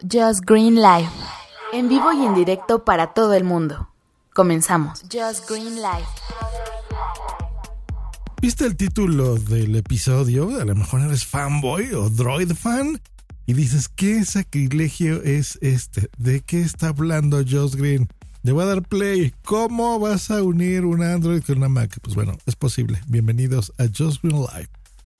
Just Green Live. En vivo y en directo para todo el mundo. Comenzamos. Just Green Live. ¿Viste el título del episodio? A lo mejor eres fanboy o droid fan. Y dices, ¿qué sacrilegio es este? ¿De qué está hablando Josh Green? Le voy a dar play. ¿Cómo vas a unir un Android con una Mac? Pues bueno, es posible. Bienvenidos a Josh Green Live.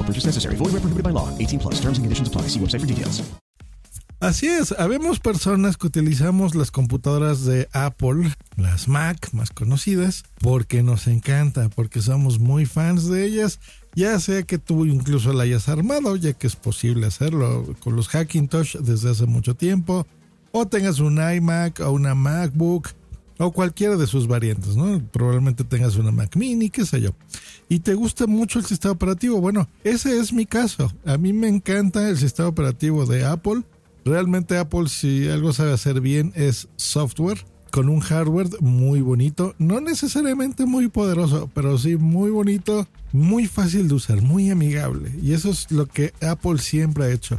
No purchase necessary. Void where prohibited by law. 18 plus. Terms and conditions apply. See website for details. Así es, habemos personas que utilizamos las computadoras de Apple, las Mac más conocidas, porque nos encanta, porque somos muy fans de ellas, ya sea que tú incluso la hayas armado, ya que es posible hacerlo con los Hackintosh desde hace mucho tiempo, o tengas un iMac o una MacBook, o cualquiera de sus variantes, ¿no? Probablemente tengas una Mac mini, qué sé yo. Y te gusta mucho el sistema operativo. Bueno, ese es mi caso. A mí me encanta el sistema operativo de Apple. Realmente Apple si algo sabe hacer bien es software con un hardware muy bonito, no necesariamente muy poderoso, pero sí muy bonito, muy fácil de usar, muy amigable. Y eso es lo que Apple siempre ha hecho.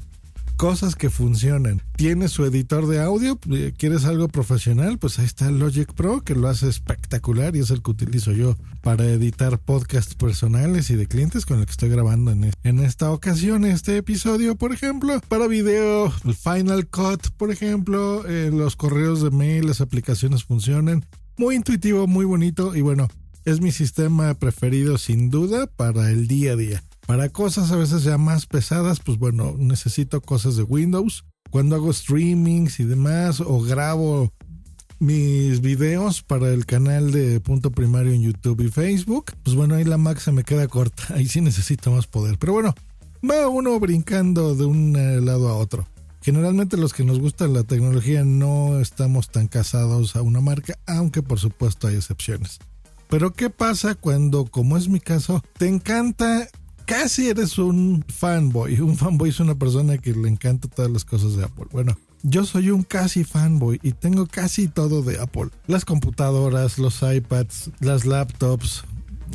Cosas que funcionan. ¿Tienes su editor de audio? ¿Quieres algo profesional? Pues ahí está Logic Pro, que lo hace espectacular y es el que utilizo yo para editar podcasts personales y de clientes con el que estoy grabando en, en esta ocasión, este episodio, por ejemplo. Para video, el Final Cut, por ejemplo, eh, los correos de mail, las aplicaciones funcionan. Muy intuitivo, muy bonito y bueno, es mi sistema preferido sin duda para el día a día. Para cosas a veces ya más pesadas, pues bueno, necesito cosas de Windows. Cuando hago streamings y demás, o grabo mis videos para el canal de punto primario en YouTube y Facebook, pues bueno, ahí la Mac se me queda corta. Ahí sí necesito más poder. Pero bueno, va uno brincando de un lado a otro. Generalmente los que nos gusta la tecnología no estamos tan casados a una marca, aunque por supuesto hay excepciones. Pero ¿qué pasa cuando, como es mi caso, te encanta casi eres un fanboy. Un fanboy es una persona que le encanta todas las cosas de Apple. Bueno, yo soy un casi fanboy y tengo casi todo de Apple. Las computadoras, los iPads, las laptops,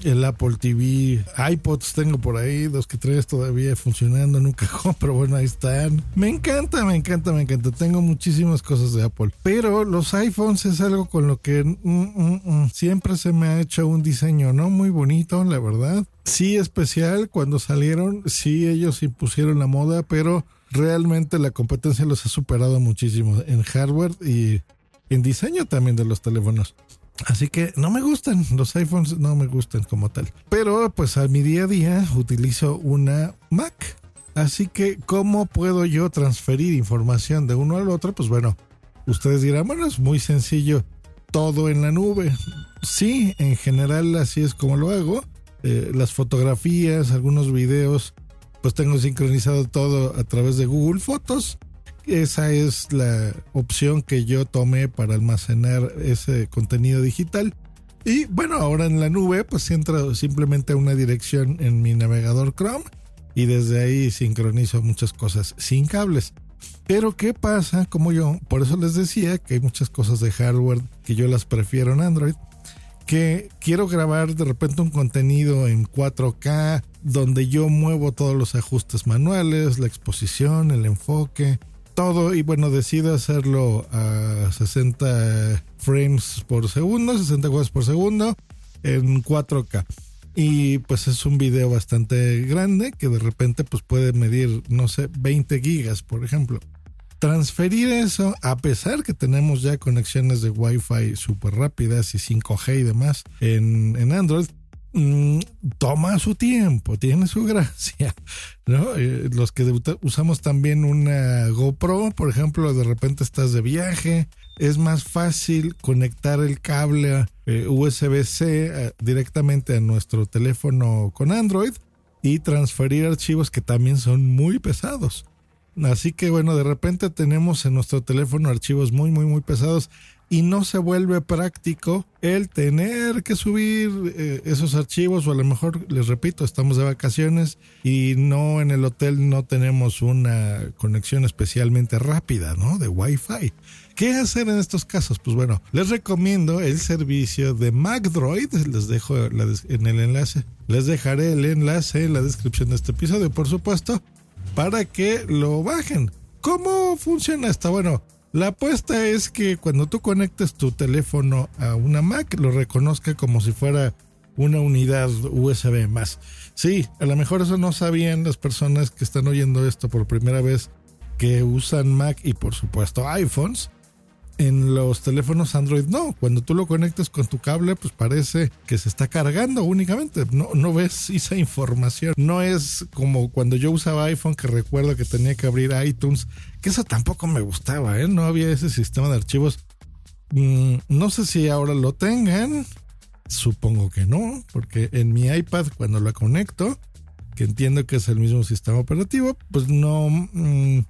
el Apple TV, iPods tengo por ahí, los que tres todavía funcionando en un cajón, pero bueno, ahí están. Me encanta, me encanta, me encanta. Tengo muchísimas cosas de Apple, pero los iPhones es algo con lo que mm, mm, mm, siempre se me ha hecho un diseño, ¿no? Muy bonito, la verdad. Sí especial cuando salieron, sí ellos impusieron la moda, pero realmente la competencia los ha superado muchísimo en hardware y en diseño también de los teléfonos. Así que no me gustan, los iPhones no me gustan como tal. Pero pues a mi día a día utilizo una Mac. Así que ¿cómo puedo yo transferir información de uno al otro? Pues bueno, ustedes dirán, bueno, es muy sencillo, todo en la nube. Sí, en general así es como lo hago. Eh, las fotografías, algunos videos, pues tengo sincronizado todo a través de Google Fotos esa es la opción que yo tomé para almacenar ese contenido digital. Y bueno, ahora en la nube, pues entro simplemente a una dirección en mi navegador Chrome y desde ahí sincronizo muchas cosas sin cables. Pero ¿qué pasa? Como yo, por eso les decía que hay muchas cosas de hardware que yo las prefiero en Android, que quiero grabar de repente un contenido en 4K donde yo muevo todos los ajustes manuales, la exposición, el enfoque, todo y bueno, decido hacerlo a 60 frames por segundo, 60 cuadros por segundo en 4K. Y pues es un video bastante grande que de repente pues puede medir, no sé, 20 gigas, por ejemplo. transferir eso, a pesar que tenemos ya conexiones de Wi-Fi súper rápidas y 5G y demás en, en Android, mm, toma su tiempo, tiene su gracia, ¿no? Eh, los que usamos también una GoPro, por ejemplo, de repente estás de viaje, es más fácil conectar el cable eh, USB-C eh, directamente a nuestro teléfono con Android y transferir archivos que también son muy pesados. Así que bueno, de repente tenemos en nuestro teléfono archivos muy, muy, muy pesados y no se vuelve práctico el tener que subir eh, esos archivos o a lo mejor, les repito, estamos de vacaciones y no en el hotel no tenemos una conexión especialmente rápida, ¿no? De Wi-Fi. ¿Qué hacer en estos casos? Pues bueno, les recomiendo el servicio de MacDroid, les dejo en el enlace, les dejaré el enlace en la descripción de este episodio, por supuesto, para que lo bajen. ¿Cómo funciona esto? Bueno, la apuesta es que cuando tú conectes tu teléfono a una Mac, lo reconozca como si fuera una unidad USB más. Sí, a lo mejor eso no sabían las personas que están oyendo esto por primera vez que usan Mac y por supuesto iPhones en los teléfonos Android no. Cuando tú lo conectas con tu cable, pues parece que se está cargando únicamente. No, no ves esa información. No es como cuando yo usaba iPhone que recuerdo que tenía que abrir iTunes, que eso tampoco me gustaba, ¿eh? No había ese sistema de archivos. Mm, no sé si ahora lo tengan. Supongo que no, porque en mi iPad cuando lo conecto, que entiendo que es el mismo sistema operativo, pues no... Mm,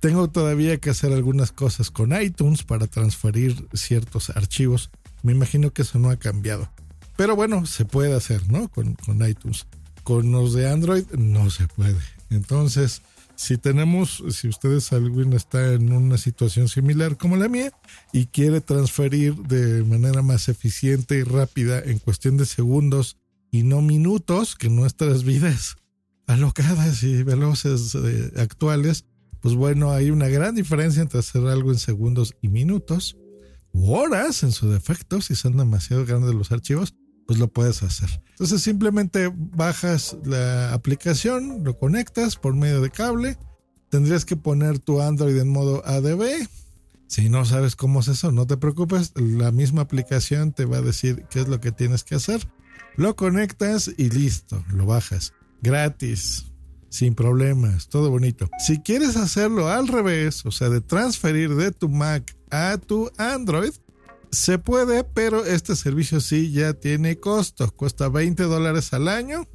tengo todavía que hacer algunas cosas con iTunes para transferir ciertos archivos. Me imagino que eso no ha cambiado. Pero bueno, se puede hacer, ¿no? Con, con iTunes. Con los de Android no se puede. Entonces, si tenemos, si ustedes alguien está en una situación similar como la mía y quiere transferir de manera más eficiente y rápida en cuestión de segundos y no minutos, que nuestras vidas alocadas y veloces eh, actuales pues bueno, hay una gran diferencia entre hacer algo en segundos y minutos, u horas en su defecto, si son demasiado grandes los archivos, pues lo puedes hacer. Entonces simplemente bajas la aplicación, lo conectas por medio de cable, tendrías que poner tu Android en modo ADB. Si no sabes cómo es eso, no te preocupes, la misma aplicación te va a decir qué es lo que tienes que hacer. Lo conectas y listo, lo bajas. Gratis sin problemas, todo bonito. Si quieres hacerlo al revés, o sea, de transferir de tu Mac a tu Android, se puede, pero este servicio sí ya tiene costo. Cuesta 20 dólares al año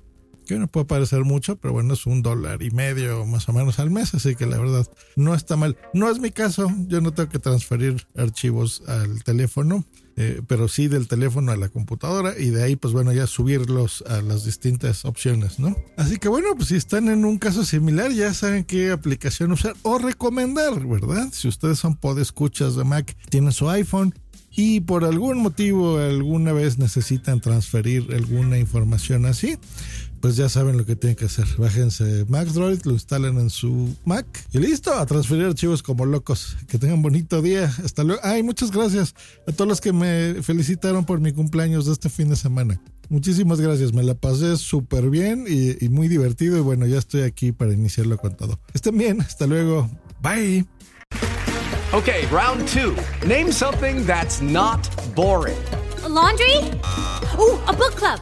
que no puede parecer mucho, pero bueno, es un dólar y medio más o menos al mes, así que la verdad no está mal. No es mi caso, yo no tengo que transferir archivos al teléfono, eh, pero sí del teléfono a la computadora y de ahí pues bueno ya subirlos a las distintas opciones, ¿no? Así que bueno, pues si están en un caso similar ya saben qué aplicación usar o recomendar, ¿verdad? Si ustedes son podescuchas de Mac, tienen su iPhone y por algún motivo alguna vez necesitan transferir alguna información así, pues ya saben lo que tienen que hacer. Bájense MacDroid, lo instalen en su Mac y listo, a transferir archivos como locos. Que tengan bonito día. Hasta luego. Ay, muchas gracias a todos los que me felicitaron por mi cumpleaños de este fin de semana. Muchísimas gracias, me la pasé súper bien y, y, muy divertido y bueno, ya estoy aquí para iniciarlo con todo. Estén bien, hasta luego. Bye. Okay, round two. Name something that's not boring. A laundry? Ooh, a book club.